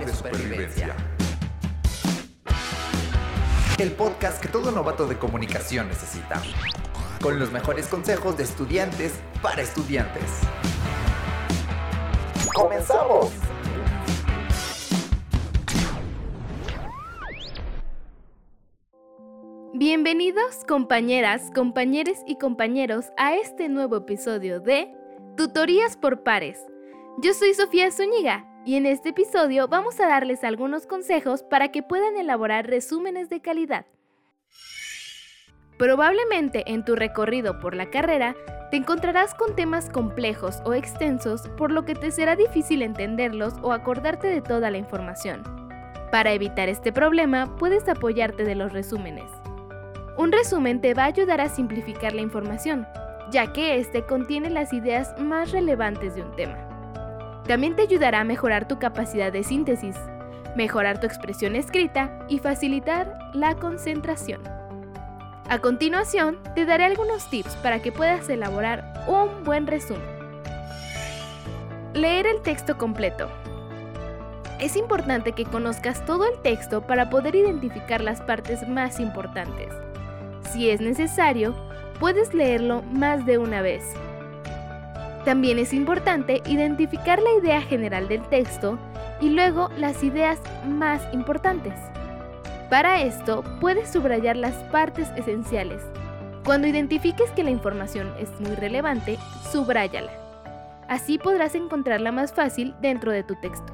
Manual de Supervivencia. El podcast que todo novato de comunicación necesita. Con los mejores consejos de estudiantes para estudiantes. ¡Comenzamos! Bienvenidos compañeras, compañeros y compañeros a este nuevo episodio de Tutorías por Pares. Yo soy Sofía Zúñiga y en este episodio vamos a darles algunos consejos para que puedan elaborar resúmenes de calidad. Probablemente en tu recorrido por la carrera te encontrarás con temas complejos o extensos por lo que te será difícil entenderlos o acordarte de toda la información. Para evitar este problema puedes apoyarte de los resúmenes. Un resumen te va a ayudar a simplificar la información, ya que este contiene las ideas más relevantes de un tema. También te ayudará a mejorar tu capacidad de síntesis, mejorar tu expresión escrita y facilitar la concentración. A continuación, te daré algunos tips para que puedas elaborar un buen resumen. Leer el texto completo. Es importante que conozcas todo el texto para poder identificar las partes más importantes. Si es necesario, puedes leerlo más de una vez. También es importante identificar la idea general del texto y luego las ideas más importantes. Para esto, puedes subrayar las partes esenciales. Cuando identifiques que la información es muy relevante, subráyala. Así podrás encontrarla más fácil dentro de tu texto.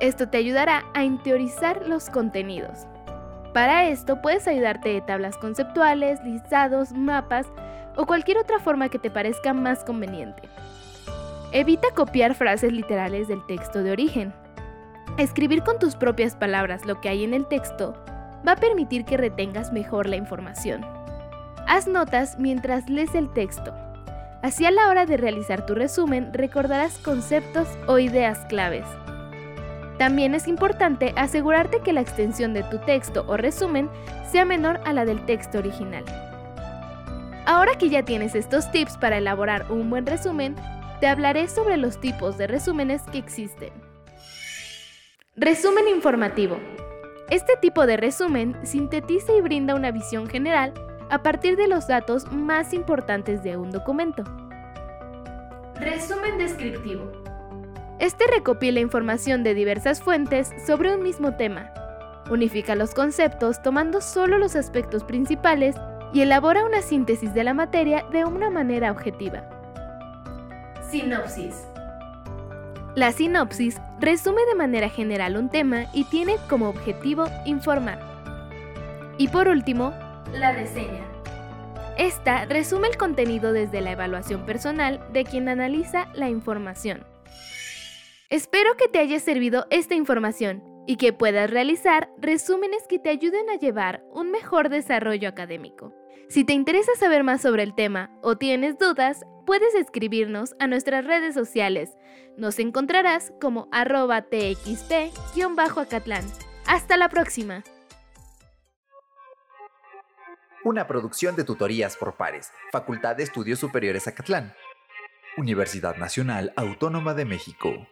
Esto te ayudará a interiorizar los contenidos. Para esto puedes ayudarte de tablas conceptuales, listados, mapas o cualquier otra forma que te parezca más conveniente. Evita copiar frases literales del texto de origen. Escribir con tus propias palabras lo que hay en el texto va a permitir que retengas mejor la información. Haz notas mientras lees el texto. Así a la hora de realizar tu resumen recordarás conceptos o ideas claves. También es importante asegurarte que la extensión de tu texto o resumen sea menor a la del texto original. Ahora que ya tienes estos tips para elaborar un buen resumen, te hablaré sobre los tipos de resúmenes que existen. Resumen informativo. Este tipo de resumen sintetiza y brinda una visión general a partir de los datos más importantes de un documento. Resumen descriptivo. Este recopila información de diversas fuentes sobre un mismo tema, unifica los conceptos tomando solo los aspectos principales y elabora una síntesis de la materia de una manera objetiva. Sinopsis. La sinopsis resume de manera general un tema y tiene como objetivo informar. Y por último, la reseña. Esta resume el contenido desde la evaluación personal de quien analiza la información. Espero que te haya servido esta información y que puedas realizar resúmenes que te ayuden a llevar un mejor desarrollo académico. Si te interesa saber más sobre el tema o tienes dudas, puedes escribirnos a nuestras redes sociales. Nos encontrarás como arroba txp-acatlán. Hasta la próxima. Una producción de tutorías por pares, Facultad de Estudios Superiores Acatlán. Universidad Nacional Autónoma de México.